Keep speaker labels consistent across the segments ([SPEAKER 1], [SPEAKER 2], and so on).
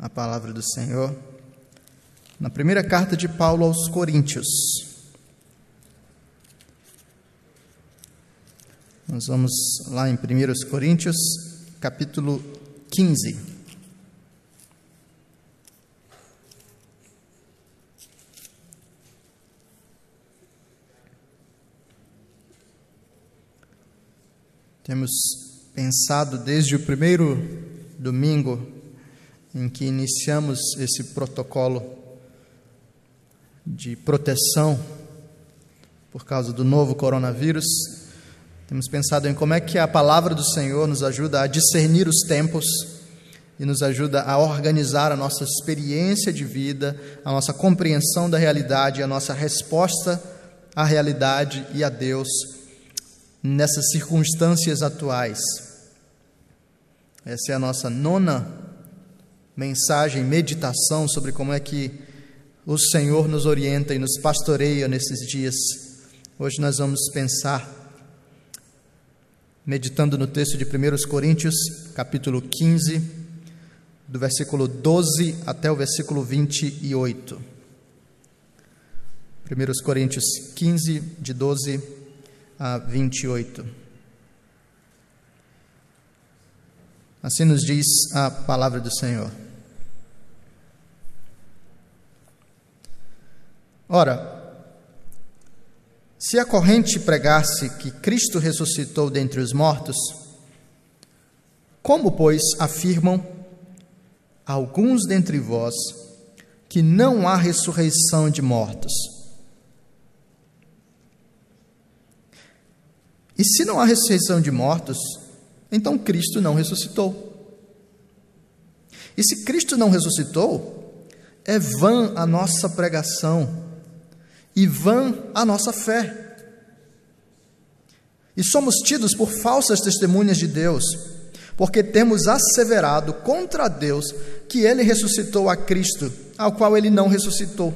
[SPEAKER 1] a palavra do Senhor na primeira carta de Paulo aos Coríntios. Nós vamos lá em 1 Coríntios, capítulo 15. Temos pensado desde o primeiro domingo em que iniciamos esse protocolo de proteção por causa do novo coronavírus, temos pensado em como é que a palavra do Senhor nos ajuda a discernir os tempos e nos ajuda a organizar a nossa experiência de vida, a nossa compreensão da realidade, a nossa resposta à realidade e a Deus nessas circunstâncias atuais. Essa é a nossa nona mensagem, meditação sobre como é que o Senhor nos orienta e nos pastoreia nesses dias. Hoje nós vamos pensar, meditando no texto de 1 Coríntios, capítulo 15, do versículo 12 até o versículo 28. 1 Coríntios 15, de 12 a 28. Assim nos diz a palavra do Senhor. Ora, se a corrente pregasse que Cristo ressuscitou dentre os mortos, como, pois, afirmam alguns dentre vós que não há ressurreição de mortos? E se não há ressurreição de mortos, então Cristo não ressuscitou. E se Cristo não ressuscitou, é vã a nossa pregação e vã a nossa fé. E somos tidos por falsas testemunhas de Deus, porque temos asseverado contra Deus que ele ressuscitou a Cristo, ao qual ele não ressuscitou.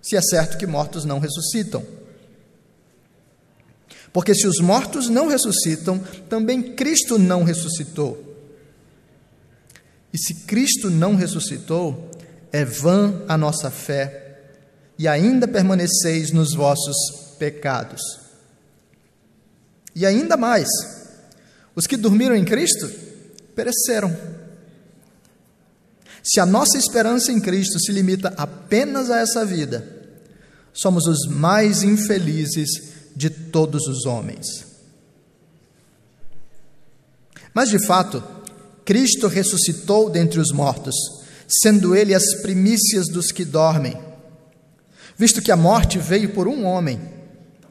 [SPEAKER 1] Se é certo que mortos não ressuscitam. Porque se os mortos não ressuscitam, também Cristo não ressuscitou. E se Cristo não ressuscitou, é vã a nossa fé e ainda permaneceis nos vossos pecados. E ainda mais, os que dormiram em Cristo pereceram. Se a nossa esperança em Cristo se limita apenas a essa vida, somos os mais infelizes de todos os homens. Mas de fato, Cristo ressuscitou dentre os mortos, sendo Ele as primícias dos que dormem. Visto que a morte veio por um homem,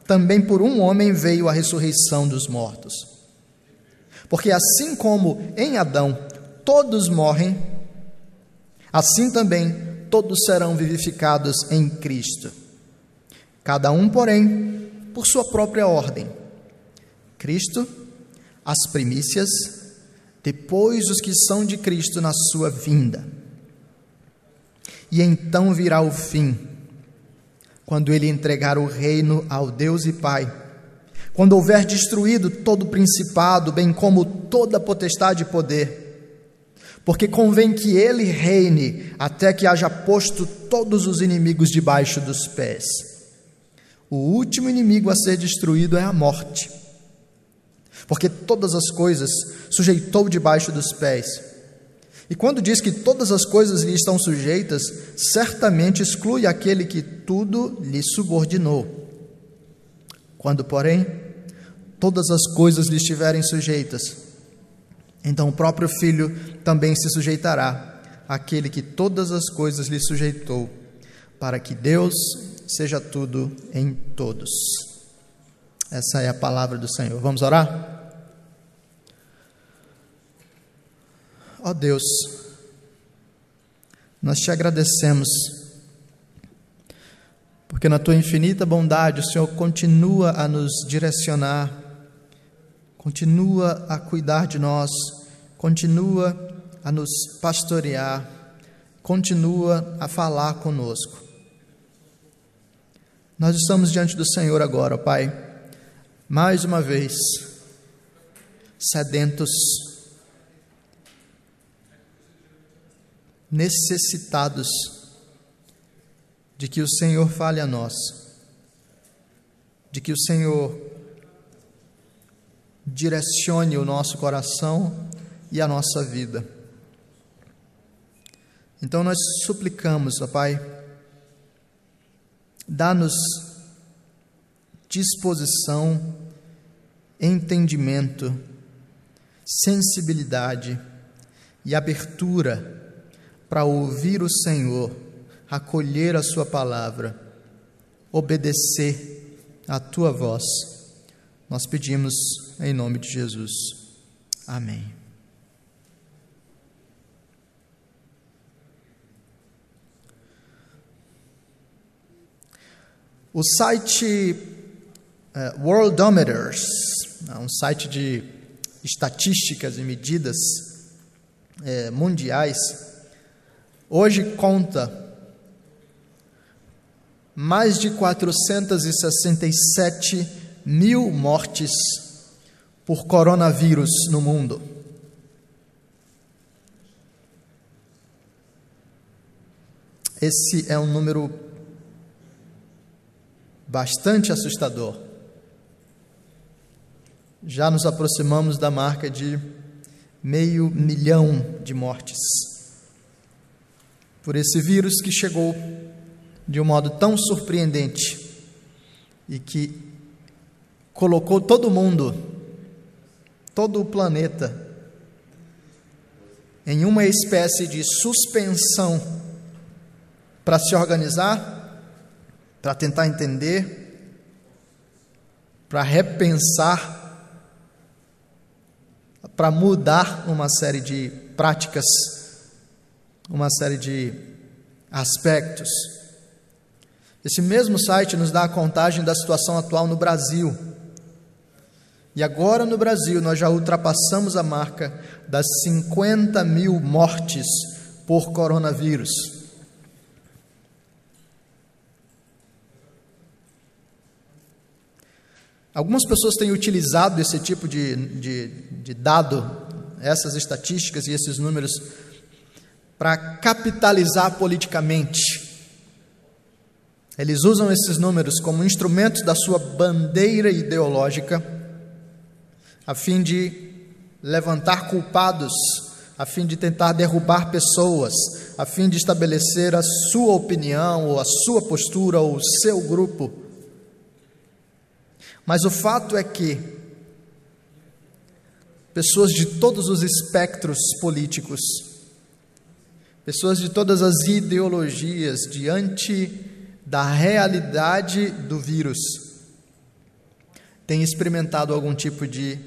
[SPEAKER 1] também por um homem veio a ressurreição dos mortos. Porque assim como em Adão todos morrem, assim também todos serão vivificados em Cristo. Cada um, porém, por sua própria ordem. Cristo, as primícias, depois os que são de Cristo na sua vinda. E então virá o fim quando ele entregar o reino ao Deus e Pai, quando houver destruído todo principado, bem como toda potestade e poder, porque convém que ele reine até que haja posto todos os inimigos debaixo dos pés. O último inimigo a ser destruído é a morte, porque todas as coisas sujeitou debaixo dos pés. E quando diz que todas as coisas lhe estão sujeitas, certamente exclui aquele que tudo lhe subordinou. Quando, porém, todas as coisas lhe estiverem sujeitas, então o próprio Filho também se sujeitará àquele que todas as coisas lhe sujeitou, para que Deus seja tudo em todos. Essa é a palavra do Senhor. Vamos orar? Ó oh Deus, nós te agradecemos, porque na tua infinita bondade o Senhor continua a nos direcionar, continua a cuidar de nós, continua a nos pastorear, continua a falar conosco. Nós estamos diante do Senhor agora, Pai, mais uma vez, sedentos necessitados de que o Senhor fale a nós, de que o Senhor direcione o nosso coração e a nossa vida. Então nós suplicamos, ó Pai, dá-nos disposição, entendimento, sensibilidade e abertura para ouvir o Senhor, acolher a Sua palavra, obedecer à Tua voz. Nós pedimos em nome de Jesus. Amém. O site uh, Worldometers, é um site de estatísticas e medidas é, mundiais, hoje conta mais de 467 mil mortes por coronavírus no mundo. Esse é um número bastante assustador. Já nos aproximamos da marca de meio milhão de mortes por esse vírus que chegou de um modo tão surpreendente e que colocou todo mundo, todo o planeta, em uma espécie de suspensão para se organizar para tentar entender, para repensar, para mudar uma série de práticas, uma série de aspectos. Esse mesmo site nos dá a contagem da situação atual no Brasil. E agora no Brasil nós já ultrapassamos a marca das 50 mil mortes por coronavírus. Algumas pessoas têm utilizado esse tipo de, de, de dado, essas estatísticas e esses números, para capitalizar politicamente. Eles usam esses números como instrumentos da sua bandeira ideológica, a fim de levantar culpados, a fim de tentar derrubar pessoas, a fim de estabelecer a sua opinião, ou a sua postura, ou o seu grupo mas o fato é que pessoas de todos os espectros políticos, pessoas de todas as ideologias, diante da realidade do vírus, têm experimentado algum tipo de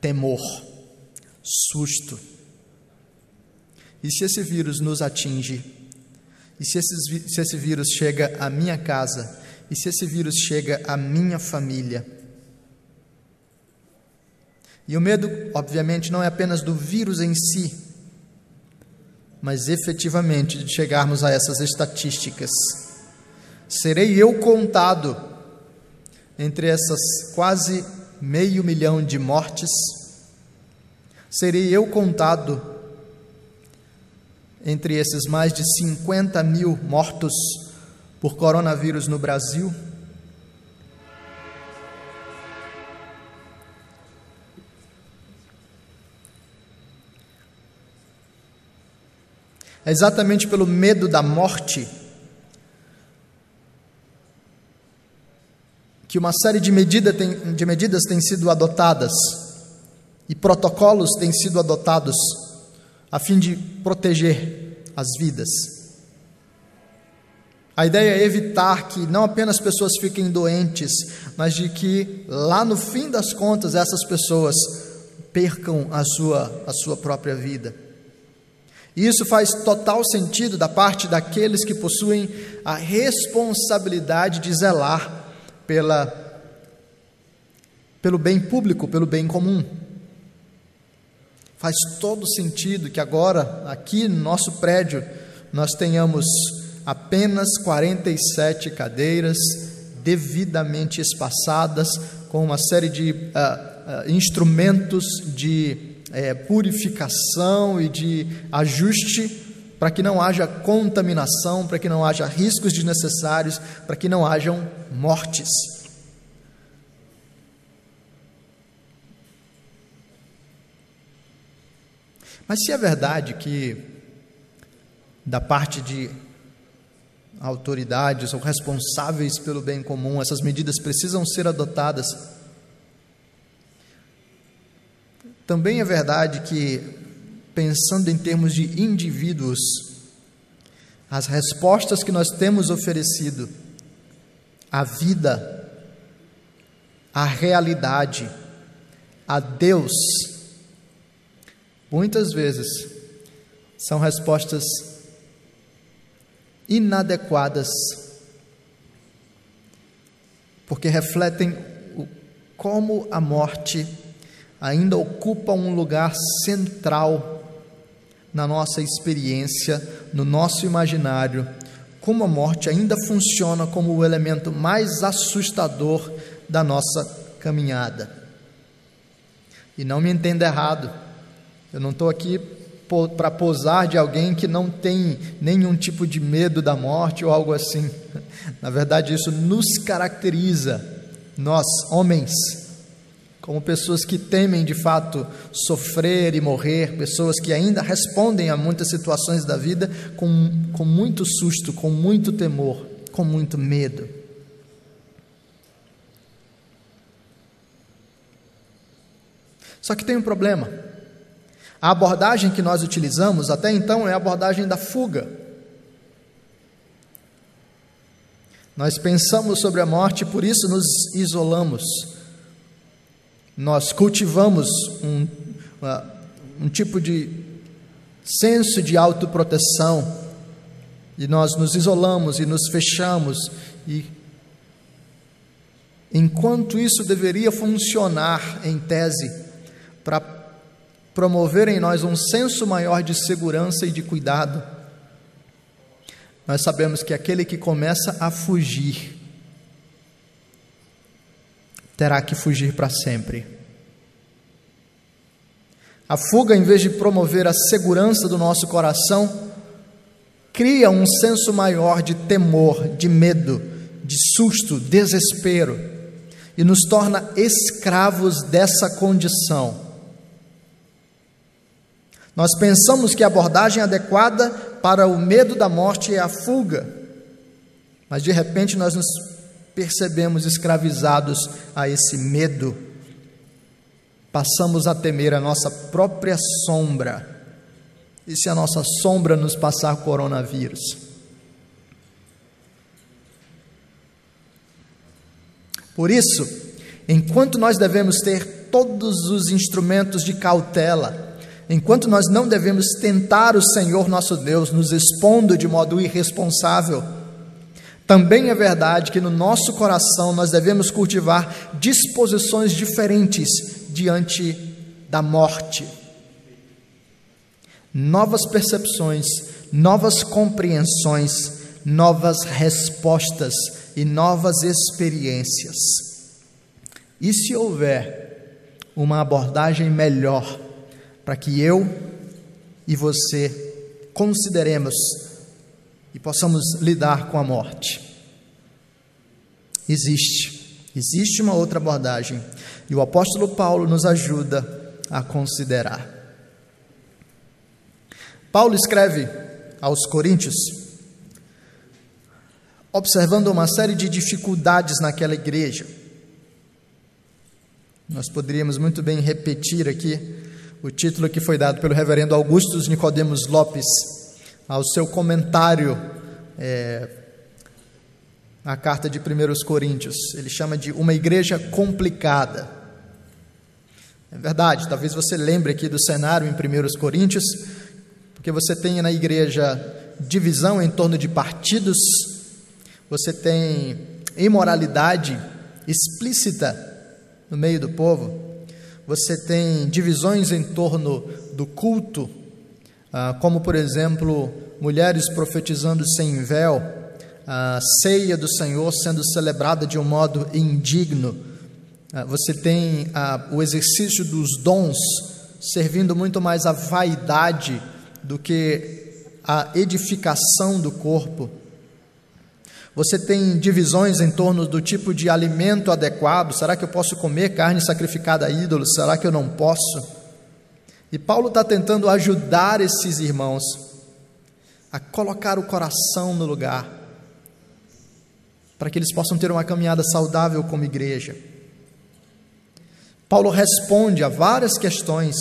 [SPEAKER 1] temor, susto. E se esse vírus nos atinge? E se, se esse vírus chega à minha casa? E se esse vírus chega à minha família? E o medo, obviamente, não é apenas do vírus em si, mas efetivamente de chegarmos a essas estatísticas. Serei eu contado entre essas quase meio milhão de mortes? Serei eu contado entre esses mais de 50 mil mortos por coronavírus no Brasil. É exatamente pelo medo da morte que uma série de, medida tem, de medidas têm sido adotadas e protocolos têm sido adotados a fim de proteger as vidas. A ideia é evitar que não apenas pessoas fiquem doentes, mas de que lá no fim das contas essas pessoas percam a sua, a sua própria vida. E isso faz total sentido da parte daqueles que possuem a responsabilidade de zelar pela, pelo bem público, pelo bem comum. Faz todo sentido que agora, aqui no nosso prédio, nós tenhamos apenas 47 cadeiras devidamente espaçadas, com uma série de uh, uh, instrumentos de uh, purificação e de ajuste para que não haja contaminação, para que não haja riscos desnecessários, para que não hajam mortes. Mas se é verdade que, da parte de autoridades ou responsáveis pelo bem comum, essas medidas precisam ser adotadas, também é verdade que pensando em termos de indivíduos, as respostas que nós temos oferecido à vida, à realidade, a Deus, muitas vezes são respostas inadequadas, porque refletem como a morte ainda ocupa um lugar central na nossa experiência, no nosso imaginário, como a morte ainda funciona como o elemento mais assustador da nossa caminhada. E não me entenda errado, eu não estou aqui para posar de alguém que não tem nenhum tipo de medo da morte ou algo assim. Na verdade, isso nos caracteriza, nós, homens, como pessoas que temem de fato sofrer e morrer, pessoas que ainda respondem a muitas situações da vida com, com muito susto, com muito temor, com muito medo. Só que tem um problema. A abordagem que nós utilizamos até então é a abordagem da fuga. Nós pensamos sobre a morte por isso nos isolamos nós cultivamos um, um tipo de senso de autoproteção. E nós nos isolamos e nos fechamos. E enquanto isso deveria funcionar em tese para promover em nós um senso maior de segurança e de cuidado, nós sabemos que aquele que começa a fugir terá que fugir para sempre. A fuga, em vez de promover a segurança do nosso coração, cria um senso maior de temor, de medo, de susto, desespero e nos torna escravos dessa condição. Nós pensamos que a abordagem adequada para o medo da morte é a fuga, mas de repente nós nos percebemos escravizados a esse medo, passamos a temer a nossa própria sombra. E se a nossa sombra nos passar coronavírus? Por isso, enquanto nós devemos ter todos os instrumentos de cautela, enquanto nós não devemos tentar o Senhor nosso Deus nos expondo de modo irresponsável, também é verdade que no nosso coração nós devemos cultivar disposições diferentes diante da morte. Novas percepções, novas compreensões, novas respostas e novas experiências. E se houver uma abordagem melhor para que eu e você consideremos e possamos lidar com a morte. Existe, existe uma outra abordagem e o apóstolo Paulo nos ajuda a considerar. Paulo escreve aos Coríntios, observando uma série de dificuldades naquela igreja. Nós poderíamos muito bem repetir aqui o título que foi dado pelo reverendo Augustus Nicodemos Lopes ao seu comentário é, na carta de 1 Coríntios. Ele chama de uma igreja complicada. É verdade, talvez você lembre aqui do cenário em 1 Coríntios, porque você tem na igreja divisão em torno de partidos, você tem imoralidade explícita no meio do povo, você tem divisões em torno do culto, ah, como por exemplo, mulheres profetizando sem véu, a ceia do Senhor sendo celebrada de um modo indigno. Ah, você tem ah, o exercício dos dons servindo muito mais à vaidade do que a edificação do corpo. Você tem divisões em torno do tipo de alimento adequado. Será que eu posso comer carne sacrificada a ídolos? Será que eu não posso? E Paulo está tentando ajudar esses irmãos a colocar o coração no lugar, para que eles possam ter uma caminhada saudável como igreja. Paulo responde a várias questões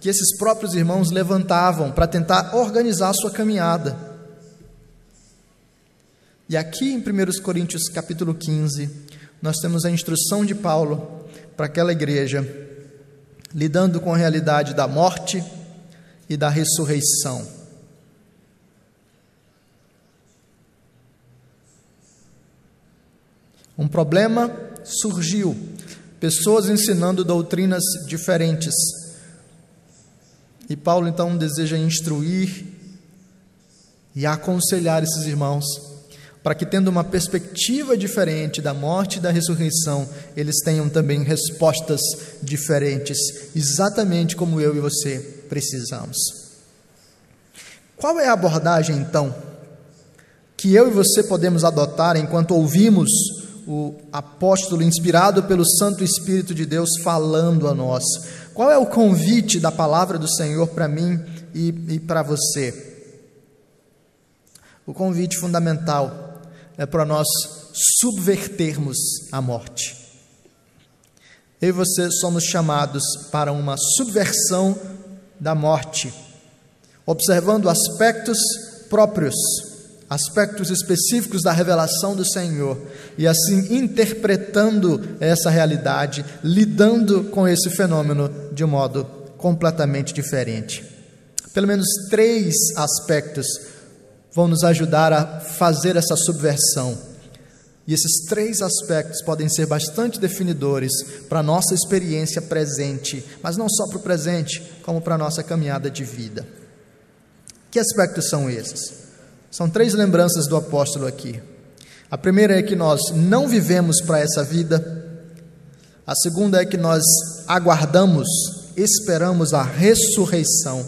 [SPEAKER 1] que esses próprios irmãos levantavam para tentar organizar a sua caminhada. E aqui em 1 Coríntios capítulo 15, nós temos a instrução de Paulo para aquela igreja, lidando com a realidade da morte e da ressurreição. Um problema surgiu, pessoas ensinando doutrinas diferentes. E Paulo então deseja instruir e aconselhar esses irmãos para que, tendo uma perspectiva diferente da morte e da ressurreição, eles tenham também respostas diferentes, exatamente como eu e você precisamos. Qual é a abordagem, então, que eu e você podemos adotar enquanto ouvimos o apóstolo inspirado pelo Santo Espírito de Deus falando a nós? Qual é o convite da palavra do Senhor para mim e, e para você? O convite fundamental é para nós subvertermos a morte. Eu e você somos chamados para uma subversão da morte, observando aspectos próprios, aspectos específicos da revelação do Senhor, e assim interpretando essa realidade, lidando com esse fenômeno de modo completamente diferente. Pelo menos três aspectos vão nos ajudar a fazer essa subversão. E esses três aspectos podem ser bastante definidores para a nossa experiência presente, mas não só para o presente, como para a nossa caminhada de vida. Que aspectos são esses? São três lembranças do apóstolo aqui. A primeira é que nós não vivemos para essa vida. A segunda é que nós aguardamos, esperamos a ressurreição.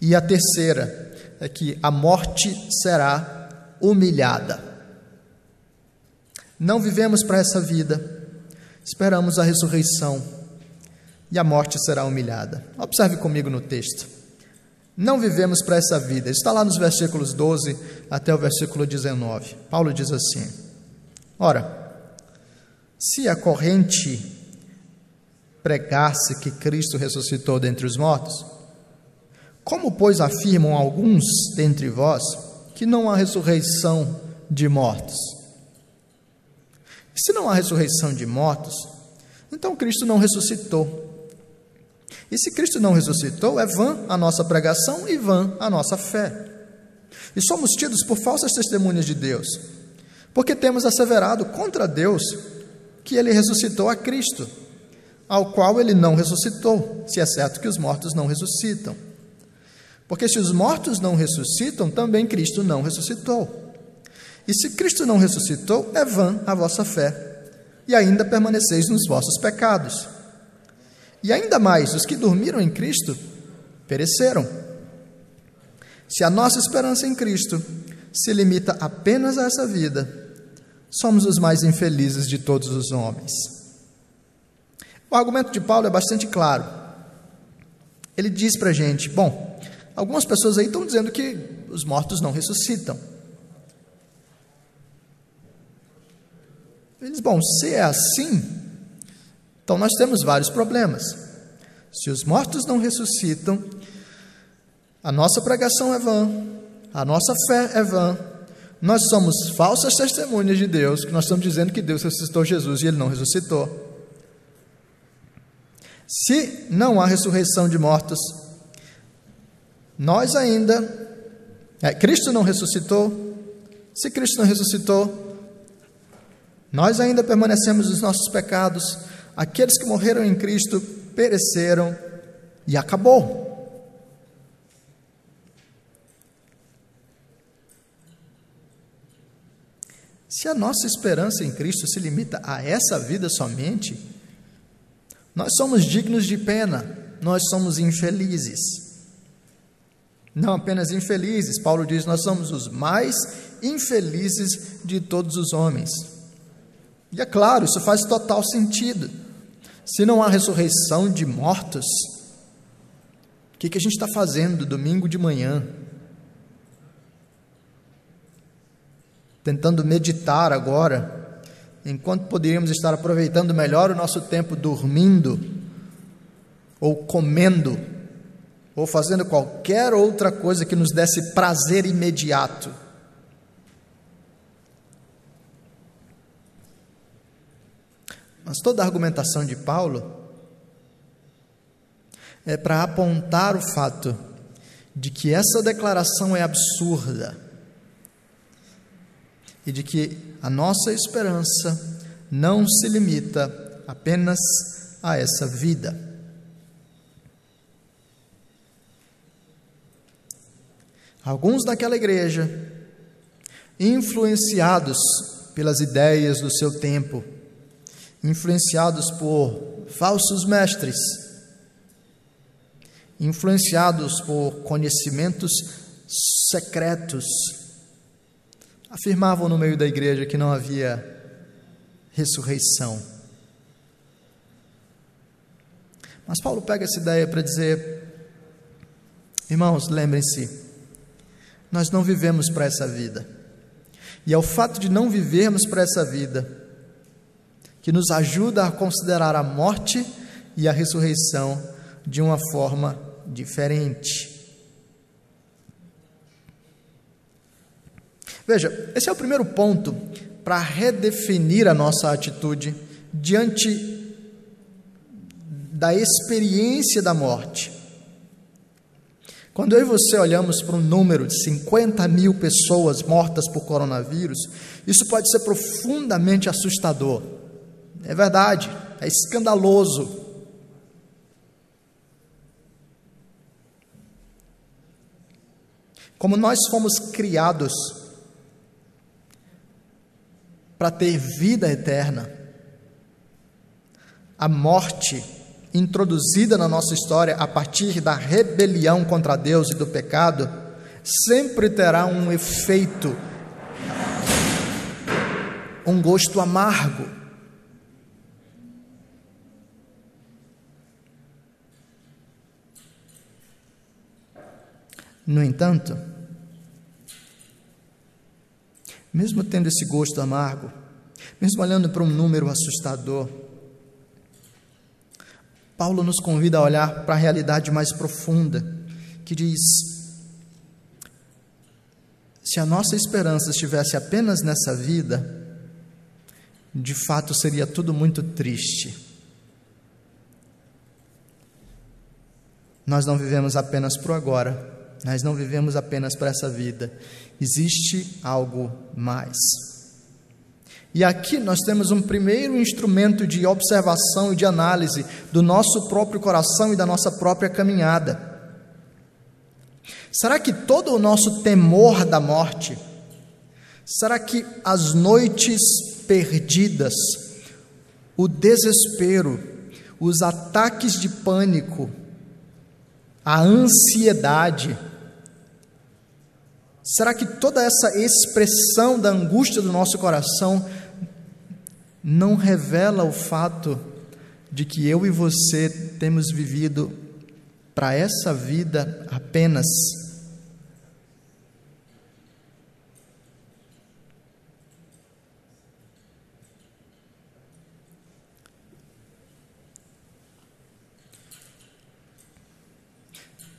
[SPEAKER 1] E a terceira é que a morte será humilhada. Não vivemos para essa vida, esperamos a ressurreição e a morte será humilhada. Observe comigo no texto. Não vivemos para essa vida. Está lá nos versículos 12 até o versículo 19. Paulo diz assim: Ora, se a corrente pregasse que Cristo ressuscitou dentre os mortos, como, pois, afirmam alguns dentre vós que não há ressurreição de mortos? se não há ressurreição de mortos, então Cristo não ressuscitou. E se Cristo não ressuscitou, é vã a nossa pregação e vã a nossa fé. E somos tidos por falsas testemunhas de Deus, porque temos asseverado contra Deus que ele ressuscitou a Cristo, ao qual ele não ressuscitou, se é certo que os mortos não ressuscitam. Porque se os mortos não ressuscitam, também Cristo não ressuscitou. E se Cristo não ressuscitou, é vã a vossa fé, e ainda permaneceis nos vossos pecados. E ainda mais, os que dormiram em Cristo pereceram. Se a nossa esperança em Cristo se limita apenas a essa vida, somos os mais infelizes de todos os homens. O argumento de Paulo é bastante claro. Ele diz para a gente: bom, Algumas pessoas aí estão dizendo que os mortos não ressuscitam. Eles, bom, se é assim, então nós temos vários problemas. Se os mortos não ressuscitam, a nossa pregação é vã, a nossa fé é vã, nós somos falsas testemunhas de Deus, que nós estamos dizendo que Deus ressuscitou Jesus e ele não ressuscitou. Se não há ressurreição de mortos, nós ainda, é, Cristo não ressuscitou, se Cristo não ressuscitou, nós ainda permanecemos nos nossos pecados, aqueles que morreram em Cristo pereceram e acabou. Se a nossa esperança em Cristo se limita a essa vida somente, nós somos dignos de pena, nós somos infelizes. Não apenas infelizes, Paulo diz: nós somos os mais infelizes de todos os homens. E é claro, isso faz total sentido. Se não há ressurreição de mortos, o que, que a gente está fazendo domingo de manhã? Tentando meditar agora, enquanto poderíamos estar aproveitando melhor o nosso tempo dormindo, ou comendo, ou fazendo qualquer outra coisa que nos desse prazer imediato. Mas toda a argumentação de Paulo é para apontar o fato de que essa declaração é absurda e de que a nossa esperança não se limita apenas a essa vida. Alguns daquela igreja, influenciados pelas ideias do seu tempo, influenciados por falsos mestres, influenciados por conhecimentos secretos, afirmavam no meio da igreja que não havia ressurreição. Mas Paulo pega essa ideia para dizer: irmãos, lembrem-se, nós não vivemos para essa vida. E é o fato de não vivermos para essa vida que nos ajuda a considerar a morte e a ressurreição de uma forma diferente. Veja, esse é o primeiro ponto para redefinir a nossa atitude diante da experiência da morte. Quando eu e você olhamos para um número de 50 mil pessoas mortas por coronavírus, isso pode ser profundamente assustador. É verdade, é escandaloso. Como nós fomos criados para ter vida eterna, a morte introduzida na nossa história a partir da rebelião contra Deus e do pecado, sempre terá um efeito, um gosto amargo. No entanto, mesmo tendo esse gosto amargo, mesmo olhando para um número assustador, Paulo nos convida a olhar para a realidade mais profunda, que diz: se a nossa esperança estivesse apenas nessa vida, de fato seria tudo muito triste. Nós não vivemos apenas para o agora, nós não vivemos apenas para essa vida, existe algo mais. E aqui nós temos um primeiro instrumento de observação e de análise do nosso próprio coração e da nossa própria caminhada. Será que todo o nosso temor da morte, será que as noites perdidas, o desespero, os ataques de pânico, a ansiedade, será que toda essa expressão da angústia do nosso coração não revela o fato de que eu e você temos vivido para essa vida apenas.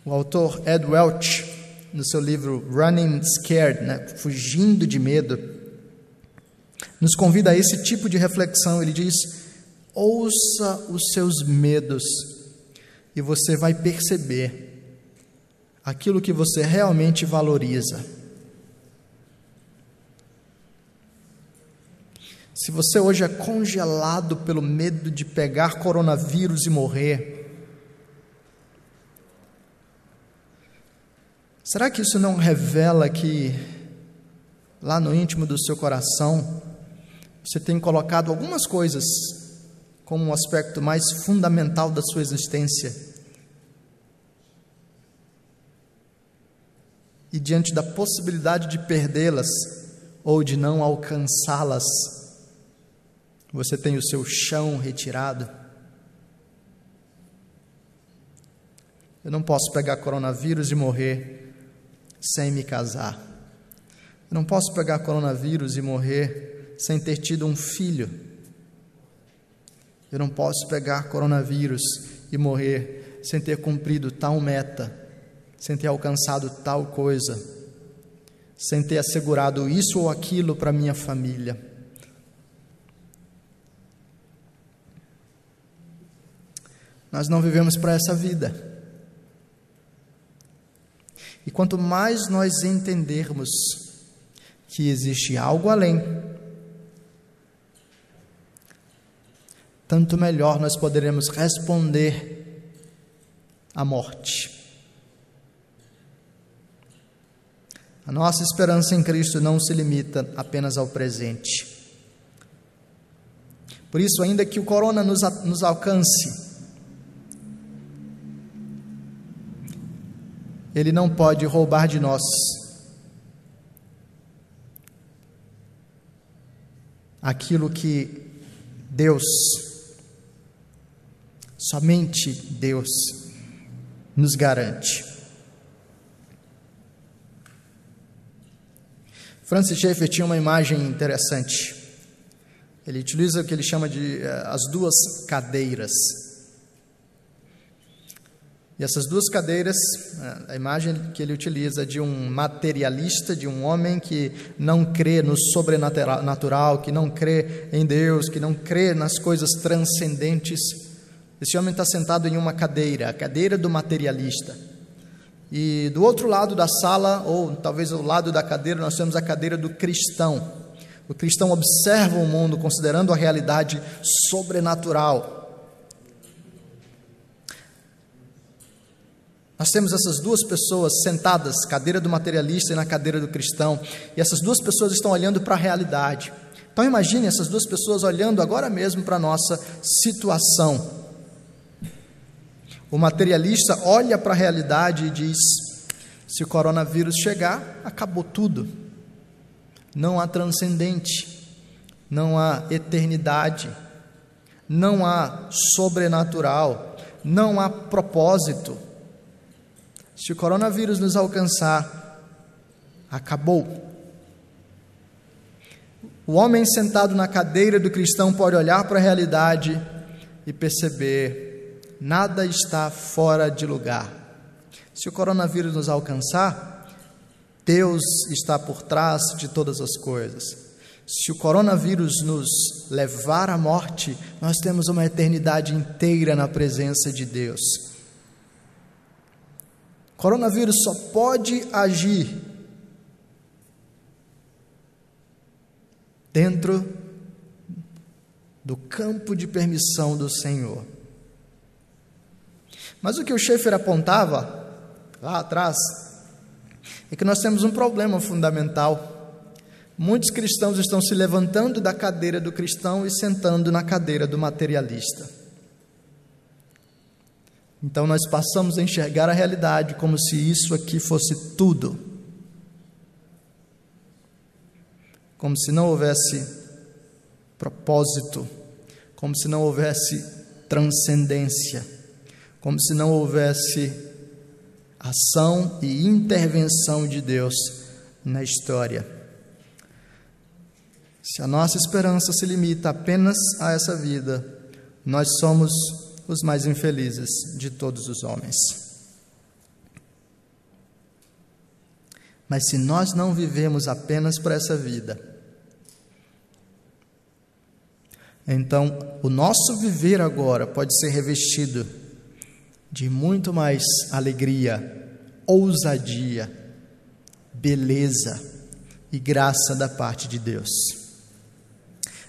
[SPEAKER 1] O autor Ed Welch, no seu livro Running Scared, né, Fugindo de Medo, nos convida a esse tipo de reflexão. Ele diz: ouça os seus medos e você vai perceber aquilo que você realmente valoriza. Se você hoje é congelado pelo medo de pegar coronavírus e morrer, será que isso não revela que, lá no íntimo do seu coração, você tem colocado algumas coisas como um aspecto mais fundamental da sua existência. e diante da possibilidade de perdê-las ou de não alcançá-las, você tem o seu chão retirado. Eu não posso pegar coronavírus e morrer sem me casar. Eu não posso pegar coronavírus e morrer sem ter tido um filho. Eu não posso pegar coronavírus e morrer sem ter cumprido tal meta, sem ter alcançado tal coisa, sem ter assegurado isso ou aquilo para minha família. Nós não vivemos para essa vida. E quanto mais nós entendermos que existe algo além, tanto melhor nós poderemos responder à morte. A nossa esperança em Cristo não se limita apenas ao presente. Por isso, ainda que o corona nos, nos alcance, ele não pode roubar de nós aquilo que Deus, somente Deus, nos garante. Francis Schaeffer tinha uma imagem interessante. Ele utiliza o que ele chama de uh, as duas cadeiras. E essas duas cadeiras, a imagem que ele utiliza de um materialista, de um homem que não crê no sobrenatural, que não crê em Deus, que não crê nas coisas transcendentes. Esse homem está sentado em uma cadeira, a cadeira do materialista. E do outro lado da sala, ou talvez ao lado da cadeira, nós temos a cadeira do cristão. O cristão observa o mundo considerando a realidade sobrenatural Nós temos essas duas pessoas sentadas, cadeira do materialista e na cadeira do cristão, e essas duas pessoas estão olhando para a realidade. Então imagine essas duas pessoas olhando agora mesmo para a nossa situação. O materialista olha para a realidade e diz: se o coronavírus chegar, acabou tudo. Não há transcendente, não há eternidade, não há sobrenatural, não há propósito se o coronavírus nos alcançar, acabou. O homem sentado na cadeira do cristão pode olhar para a realidade e perceber: nada está fora de lugar. Se o coronavírus nos alcançar, Deus está por trás de todas as coisas. Se o coronavírus nos levar à morte, nós temos uma eternidade inteira na presença de Deus. Coronavírus só pode agir dentro do campo de permissão do Senhor. Mas o que o Schaefer apontava lá atrás é que nós temos um problema fundamental. Muitos cristãos estão se levantando da cadeira do cristão e sentando na cadeira do materialista. Então nós passamos a enxergar a realidade como se isso aqui fosse tudo. Como se não houvesse propósito, como se não houvesse transcendência, como se não houvesse ação e intervenção de Deus na história. Se a nossa esperança se limita apenas a essa vida, nós somos os mais infelizes de todos os homens. Mas se nós não vivemos apenas para essa vida, então o nosso viver agora pode ser revestido de muito mais alegria, ousadia, beleza e graça da parte de Deus.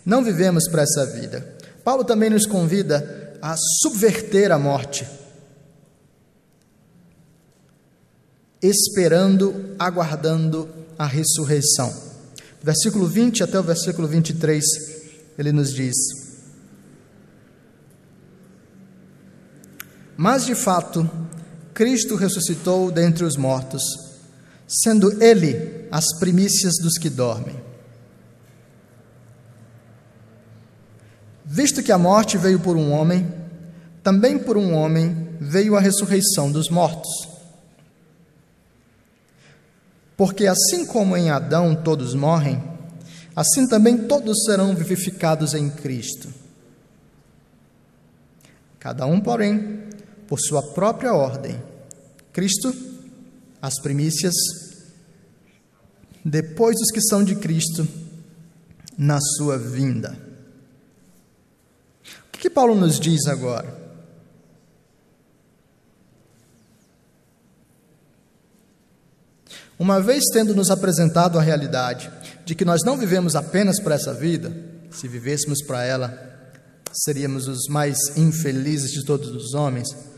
[SPEAKER 1] Não vivemos para essa vida. Paulo também nos convida a subverter a morte, esperando, aguardando a ressurreição. Versículo 20 até o versículo 23, ele nos diz: Mas de fato, Cristo ressuscitou dentre os mortos, sendo Ele as primícias dos que dormem. Visto que a morte veio por um homem, também por um homem veio a ressurreição dos mortos. Porque assim como em Adão todos morrem, assim também todos serão vivificados em Cristo. Cada um, porém, por sua própria ordem. Cristo, as primícias, depois os que são de Cristo, na sua vinda. O que Paulo nos diz agora? Uma vez tendo nos apresentado a realidade de que nós não vivemos apenas para essa vida, se vivêssemos para ela, seríamos os mais infelizes de todos os homens.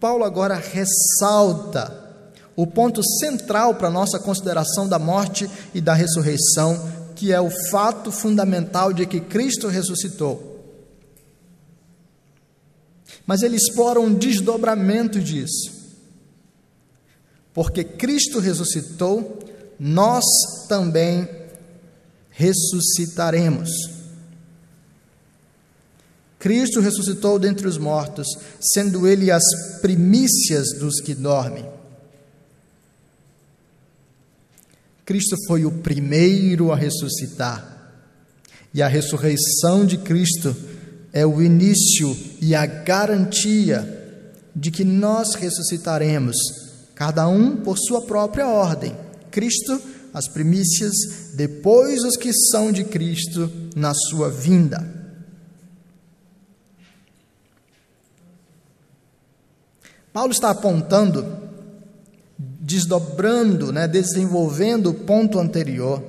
[SPEAKER 1] Paulo agora ressalta o ponto central para a nossa consideração da morte e da ressurreição, que é o fato fundamental de que Cristo ressuscitou. Mas ele explora um desdobramento disso porque Cristo ressuscitou, nós também ressuscitaremos. Cristo ressuscitou dentre os mortos, sendo Ele as primícias dos que dormem. Cristo foi o primeiro a ressuscitar, e a ressurreição de Cristo é o início e a garantia de que nós ressuscitaremos cada um por sua própria ordem. Cristo, as primícias, depois os que são de Cristo na sua vinda. Paulo está apontando, desdobrando, né, desenvolvendo o ponto anterior,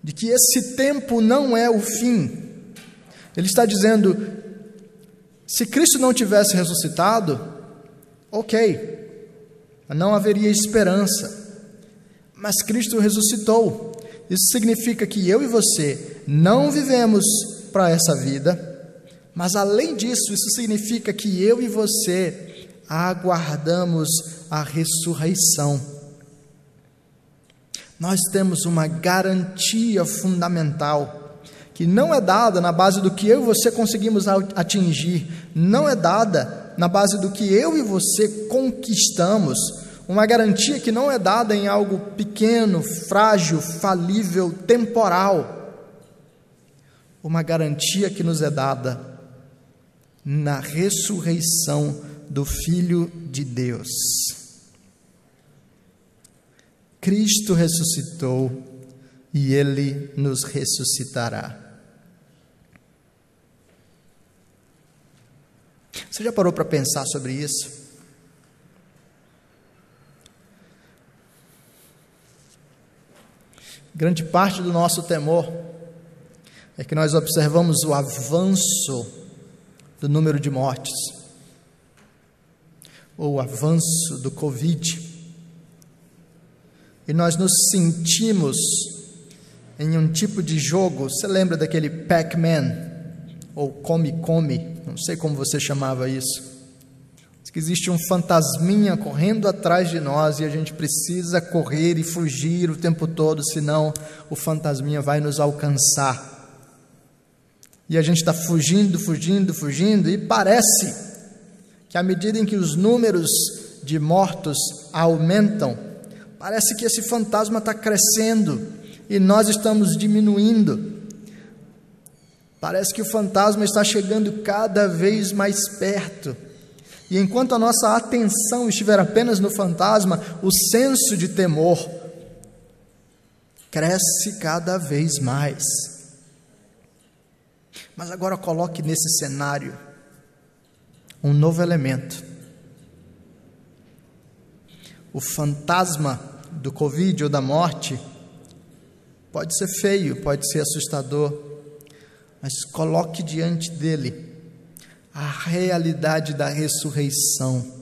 [SPEAKER 1] de que esse tempo não é o fim. Ele está dizendo: se Cristo não tivesse ressuscitado, ok, não haveria esperança. Mas Cristo ressuscitou. Isso significa que eu e você não vivemos para essa vida, mas além disso, isso significa que eu e você aguardamos a ressurreição. Nós temos uma garantia fundamental que não é dada na base do que eu e você conseguimos atingir, não é dada na base do que eu e você conquistamos, uma garantia que não é dada em algo pequeno, frágil, falível, temporal. Uma garantia que nos é dada na ressurreição do Filho de Deus. Cristo ressuscitou e ele nos ressuscitará. Você já parou para pensar sobre isso? Grande parte do nosso temor é que nós observamos o avanço do número de mortes, ou avanço do Covid, e nós nos sentimos em um tipo de jogo. Você lembra daquele Pac-Man, ou Come Come? não sei como você chamava isso. Diz que existe um fantasminha correndo atrás de nós e a gente precisa correr e fugir o tempo todo, senão o fantasminha vai nos alcançar. E a gente está fugindo, fugindo, fugindo, e parece que à medida em que os números de mortos aumentam, parece que esse fantasma está crescendo e nós estamos diminuindo. Parece que o fantasma está chegando cada vez mais perto. E enquanto a nossa atenção estiver apenas no fantasma, o senso de temor cresce cada vez mais. Mas agora coloque nesse cenário um novo elemento. O fantasma do Covid ou da morte pode ser feio, pode ser assustador, mas coloque diante dele a realidade da ressurreição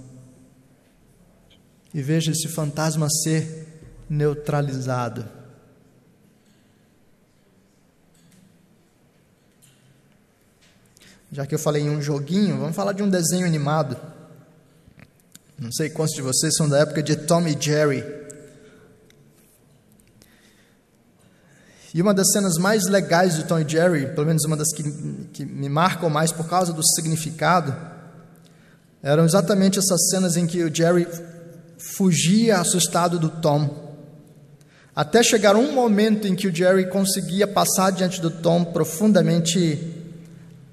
[SPEAKER 1] e veja esse fantasma ser neutralizado. Já que eu falei em um joguinho, vamos falar de um desenho animado. Não sei quantos de vocês são da época de Tom e Jerry. E uma das cenas mais legais de Tom e Jerry, pelo menos uma das que, que me marcam mais por causa do significado, eram exatamente essas cenas em que o Jerry fugia assustado do Tom. Até chegar um momento em que o Jerry conseguia passar diante do Tom profundamente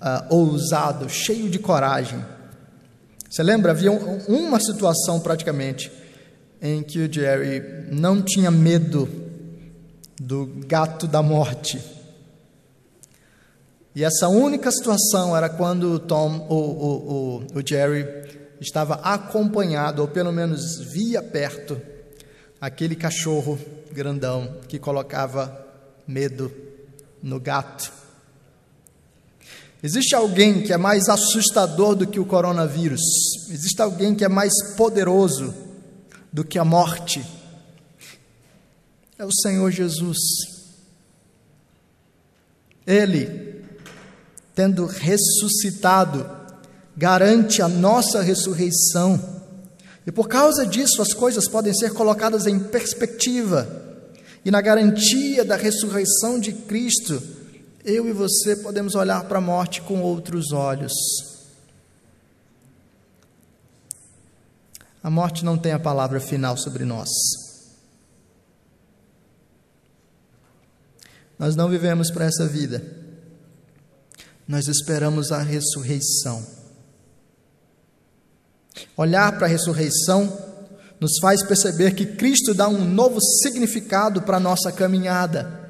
[SPEAKER 1] uh, ousado, cheio de coragem. Você lembra? Havia um, uma situação praticamente em que o Jerry não tinha medo do gato da morte. E essa única situação era quando o Tom, o, o, o, o Jerry estava acompanhado, ou pelo menos via perto, aquele cachorro grandão que colocava medo no gato. Existe alguém que é mais assustador do que o coronavírus, existe alguém que é mais poderoso do que a morte. É o Senhor Jesus. Ele, tendo ressuscitado, garante a nossa ressurreição. E por causa disso, as coisas podem ser colocadas em perspectiva. E na garantia da ressurreição de Cristo, eu e você podemos olhar para a morte com outros olhos. A morte não tem a palavra final sobre nós. Nós não vivemos para essa vida. Nós esperamos a ressurreição. Olhar para a ressurreição nos faz perceber que Cristo dá um novo significado para a nossa caminhada.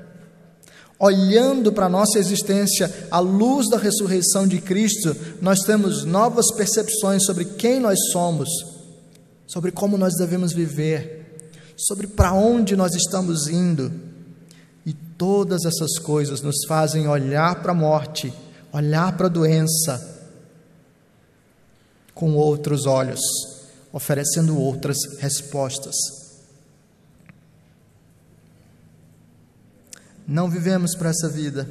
[SPEAKER 1] Olhando para a nossa existência à luz da ressurreição de Cristo, nós temos novas percepções sobre quem nós somos, sobre como nós devemos viver, sobre para onde nós estamos indo. E todas essas coisas nos fazem olhar para a morte, olhar para a doença, com outros olhos, oferecendo outras respostas. Não vivemos para essa vida.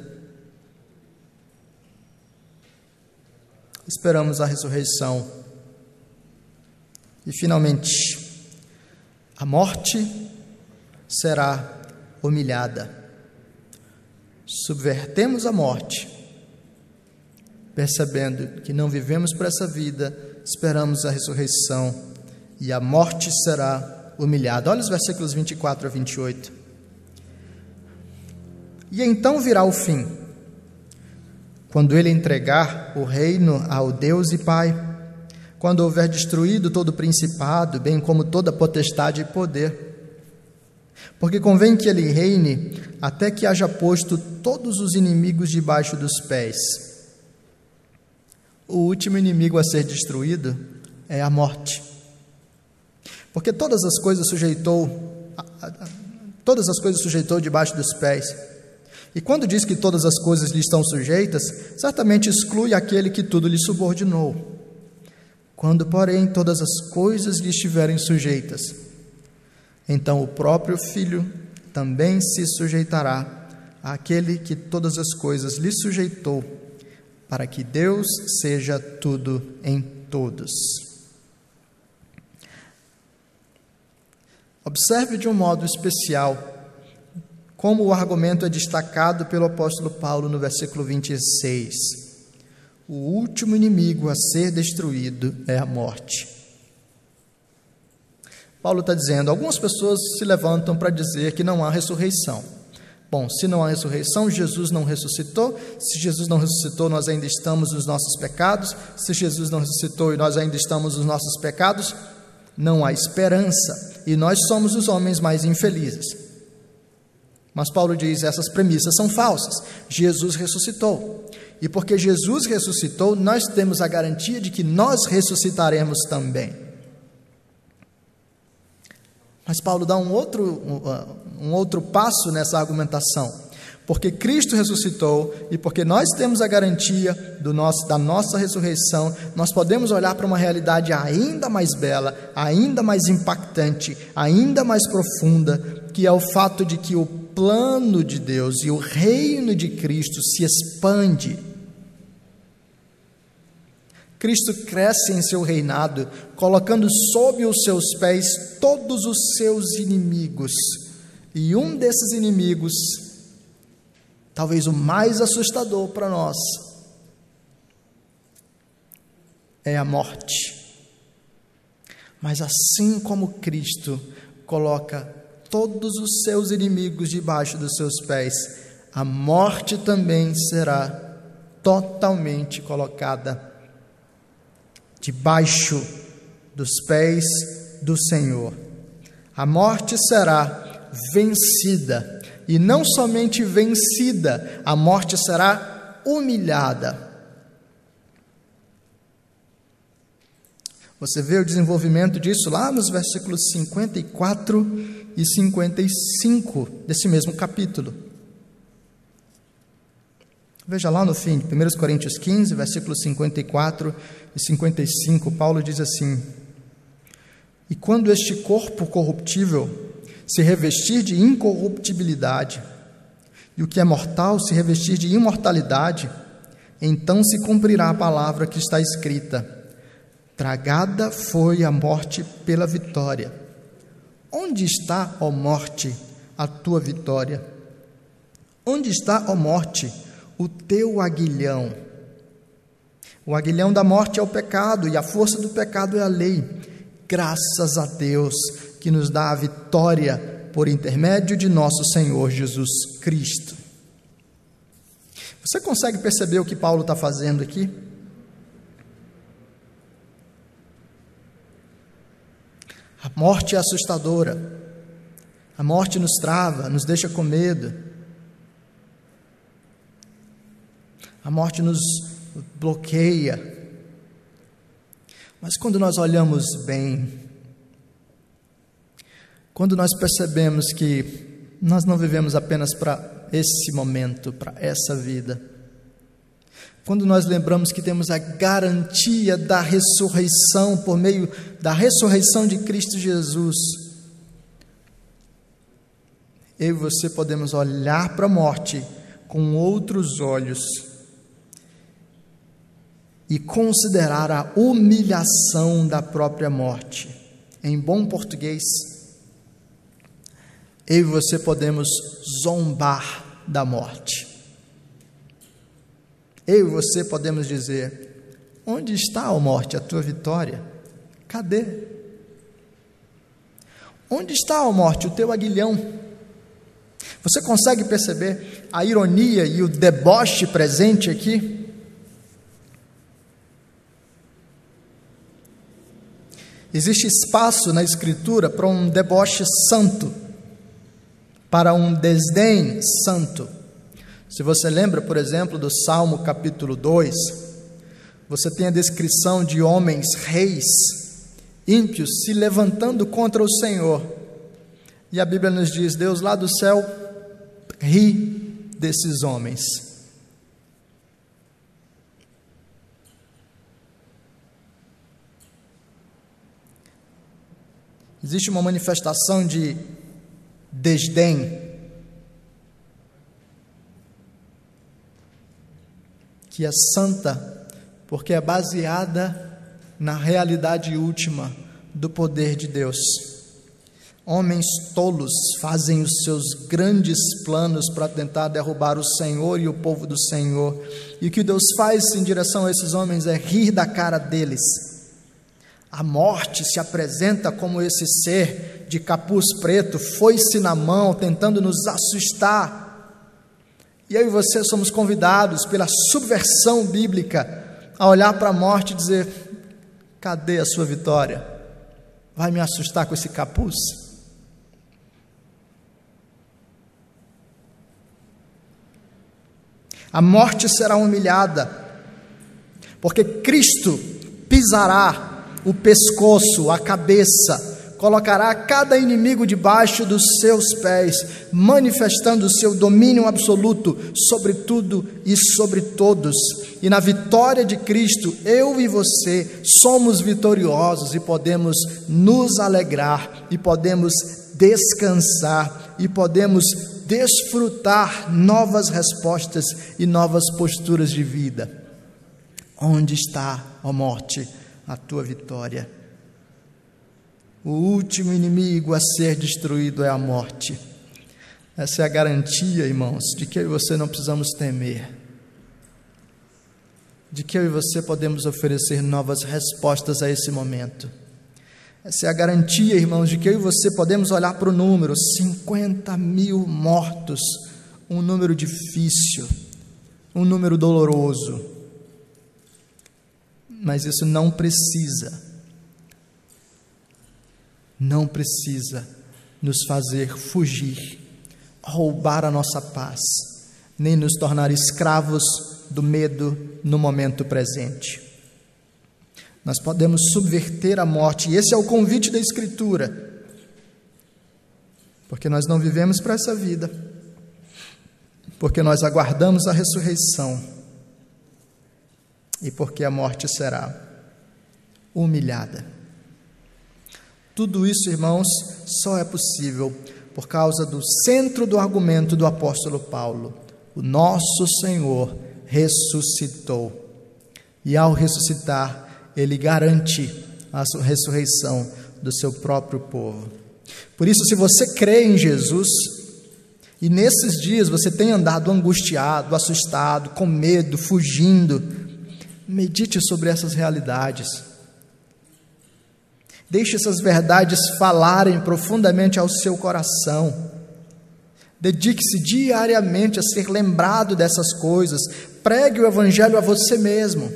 [SPEAKER 1] Esperamos a ressurreição. E finalmente, a morte será humilhada. Subvertemos a morte, percebendo que não vivemos para essa vida esperamos a ressurreição e a morte será humilhada. Olha os versículos 24 a 28. E então virá o fim, quando ele entregar o reino ao Deus e Pai, quando houver destruído todo o principado, bem como toda potestade e poder. Porque convém que ele reine até que haja posto todos os inimigos debaixo dos pés. O último inimigo a ser destruído é a morte. Porque todas as coisas sujeitou todas as coisas sujeitou debaixo dos pés. E quando diz que todas as coisas lhe estão sujeitas, certamente exclui aquele que tudo lhe subordinou. Quando, porém, todas as coisas lhe estiverem sujeitas, então o próprio Filho também se sujeitará àquele que todas as coisas lhe sujeitou para que Deus seja tudo em todos. Observe de um modo especial como o argumento é destacado pelo apóstolo Paulo no versículo 26. O último inimigo a ser destruído é a morte. Paulo está dizendo: algumas pessoas se levantam para dizer que não há ressurreição. Bom, se não há ressurreição, Jesus não ressuscitou. Se Jesus não ressuscitou, nós ainda estamos nos nossos pecados. Se Jesus não ressuscitou e nós ainda estamos nos nossos pecados, não há esperança. E nós somos os homens mais infelizes. Mas Paulo diz: essas premissas são falsas. Jesus ressuscitou. E porque Jesus ressuscitou, nós temos a garantia de que nós ressuscitaremos também. Mas Paulo dá um outro, um, outro passo nessa argumentação. Porque Cristo ressuscitou e porque nós temos a garantia nosso, da nossa ressurreição, nós podemos olhar para uma realidade ainda mais bela, ainda mais impactante, ainda mais profunda, que é o fato de que o plano de Deus e o reino de Cristo se expande Cristo cresce em seu reinado, colocando sob os seus pés todos os seus inimigos. E um desses inimigos talvez o mais assustador para nós, é a morte. Mas assim como Cristo coloca todos os seus inimigos debaixo dos seus pés, a morte também será totalmente colocada debaixo dos pés do Senhor. A morte será vencida, e não somente vencida, a morte será humilhada. Você vê o desenvolvimento disso lá nos versículos 54 e 55 desse mesmo capítulo. Veja lá no fim, 1 Coríntios 15, versículos 54 e 55, Paulo diz assim: E quando este corpo corruptível se revestir de incorruptibilidade, e o que é mortal se revestir de imortalidade, então se cumprirá a palavra que está escrita: Tragada foi a morte pela vitória. Onde está, ó morte, a tua vitória? Onde está, ó morte, o teu aguilhão? O aguilhão da morte é o pecado e a força do pecado é a lei. Graças a Deus que nos dá a vitória por intermédio de nosso Senhor Jesus Cristo. Você consegue perceber o que Paulo está fazendo aqui? A morte é assustadora. A morte nos trava, nos deixa com medo. A morte nos bloqueia. Mas quando nós olhamos bem, quando nós percebemos que nós não vivemos apenas para esse momento, para essa vida, quando nós lembramos que temos a garantia da ressurreição por meio da ressurreição de Cristo Jesus, eu e você podemos olhar para a morte com outros olhos e considerar a humilhação da própria morte. Em bom português, eu e você podemos zombar da morte. Eu e você podemos dizer: onde está, a morte, a tua vitória? Cadê? Onde está, a morte, o teu aguilhão? Você consegue perceber a ironia e o deboche presente aqui? Existe espaço na Escritura para um deboche santo, para um desdém santo. Se você lembra, por exemplo, do Salmo capítulo 2, você tem a descrição de homens reis, ímpios, se levantando contra o Senhor. E a Bíblia nos diz: Deus lá do céu ri desses homens. Existe uma manifestação de desdém que é santa, porque é baseada na realidade última do poder de Deus. Homens tolos fazem os seus grandes planos para tentar derrubar o Senhor e o povo do Senhor. E o que Deus faz em direção a esses homens é rir da cara deles. A morte se apresenta como esse ser de capuz preto, foi-se na mão, tentando nos assustar e eu e você somos convidados pela subversão bíblica a olhar para a morte e dizer: cadê a sua vitória? Vai me assustar com esse capuz? A morte será humilhada, porque Cristo pisará o pescoço, a cabeça colocará cada inimigo debaixo dos seus pés, manifestando o seu domínio absoluto sobre tudo e sobre todos. E na vitória de Cristo, eu e você somos vitoriosos e podemos nos alegrar, e podemos descansar, e podemos desfrutar novas respostas e novas posturas de vida. Onde está, ó morte, a tua vitória? O último inimigo a ser destruído é a morte. Essa é a garantia, irmãos, de que eu e você não precisamos temer, de que eu e você podemos oferecer novas respostas a esse momento. Essa é a garantia, irmãos, de que eu e você podemos olhar para o número: 50 mil mortos, um número difícil, um número doloroso. Mas isso não precisa, não precisa nos fazer fugir roubar a nossa paz, nem nos tornar escravos do medo no momento presente. Nós podemos subverter a morte, e esse é o convite da Escritura, porque nós não vivemos para essa vida, porque nós aguardamos a ressurreição e porque a morte será humilhada. Tudo isso, irmãos, só é possível por causa do centro do argumento do apóstolo Paulo. O nosso Senhor ressuscitou. E ao ressuscitar, ele garante a ressurreição do seu próprio povo. Por isso, se você crê em Jesus, e nesses dias você tem andado angustiado, assustado, com medo, fugindo, medite sobre essas realidades. Deixe essas verdades falarem profundamente ao seu coração. Dedique-se diariamente a ser lembrado dessas coisas. Pregue o Evangelho a você mesmo.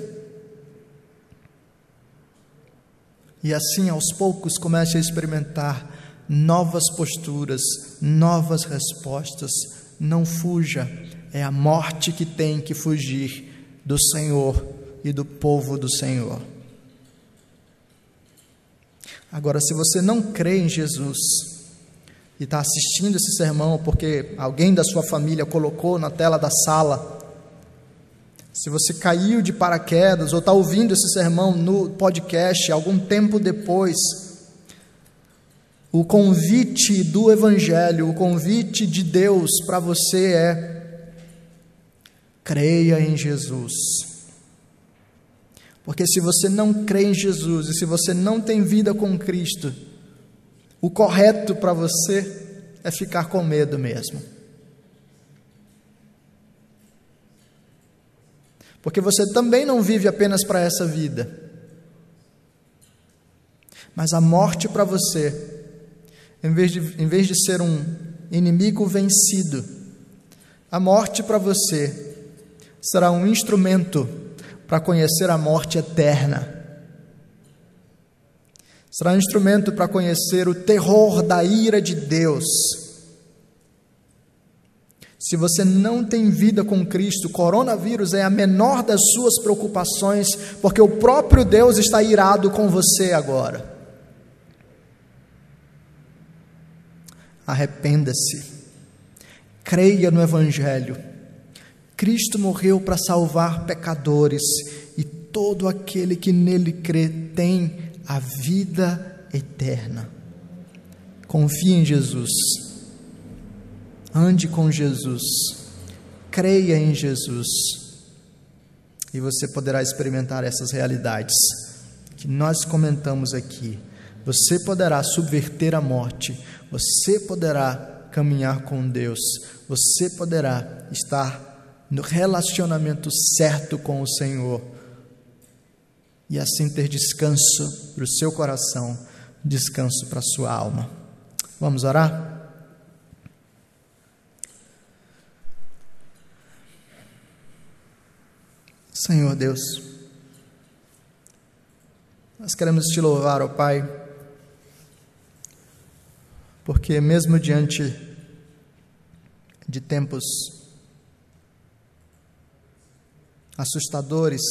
[SPEAKER 1] E assim, aos poucos, comece a experimentar novas posturas, novas respostas. Não fuja, é a morte que tem que fugir do Senhor e do povo do Senhor. Agora, se você não crê em Jesus e está assistindo esse sermão porque alguém da sua família colocou na tela da sala, se você caiu de paraquedas ou está ouvindo esse sermão no podcast algum tempo depois, o convite do Evangelho, o convite de Deus para você é: creia em Jesus. Porque se você não crê em Jesus e se você não tem vida com Cristo, o correto para você é ficar com medo mesmo. Porque você também não vive apenas para essa vida. Mas a morte para você, em vez, de, em vez de ser um inimigo vencido, a morte para você será um instrumento para conhecer a morte eterna. Será um instrumento para conhecer o terror da ira de Deus. Se você não tem vida com Cristo, coronavírus é a menor das suas preocupações, porque o próprio Deus está irado com você agora. Arrependa-se, creia no Evangelho Cristo morreu para salvar pecadores e todo aquele que nele crê tem a vida eterna. Confie em Jesus, ande com Jesus, creia em Jesus. E você poderá experimentar essas realidades que nós comentamos aqui. Você poderá subverter a morte, você poderá caminhar com Deus, você poderá estar no relacionamento certo com o Senhor e assim ter descanso para o seu coração, descanso para a sua alma. Vamos orar? Senhor Deus, nós queremos te louvar, ó Pai, porque mesmo diante de tempos assustadores,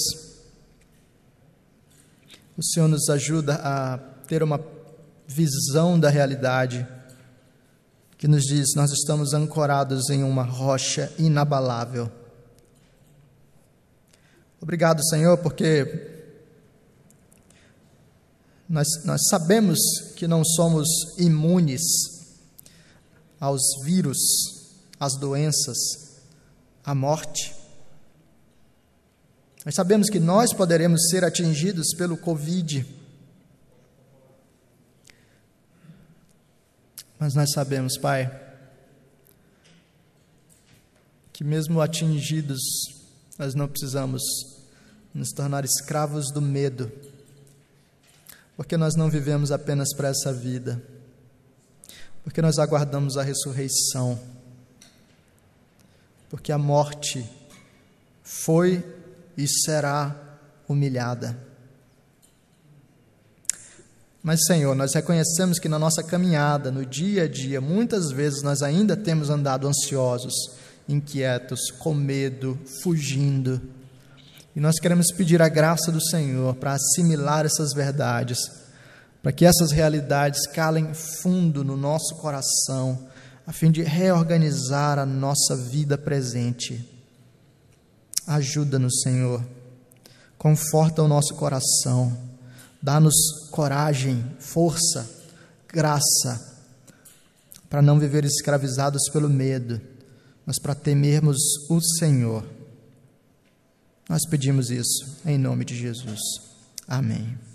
[SPEAKER 1] o Senhor nos ajuda a ter uma visão da realidade que nos diz: nós estamos ancorados em uma rocha inabalável. Obrigado, Senhor, porque nós, nós sabemos que não somos imunes aos vírus, às doenças, à morte. Nós sabemos que nós poderemos ser atingidos pelo Covid. Mas nós sabemos, Pai, que, mesmo atingidos, nós não precisamos nos tornar escravos do medo, porque nós não vivemos apenas para essa vida, porque nós aguardamos a ressurreição, porque a morte foi e será humilhada. Mas, Senhor, nós reconhecemos que na nossa caminhada, no dia a dia, muitas vezes nós ainda temos andado ansiosos, inquietos, com medo, fugindo. E nós queremos pedir a graça do Senhor para assimilar essas verdades, para que essas realidades calem fundo no nosso coração, a fim de reorganizar a nossa vida presente. Ajuda-nos, Senhor. Conforta o nosso coração. Dá-nos coragem, força, graça, para não viver escravizados pelo medo, mas para temermos o Senhor. Nós pedimos isso em nome de Jesus. Amém.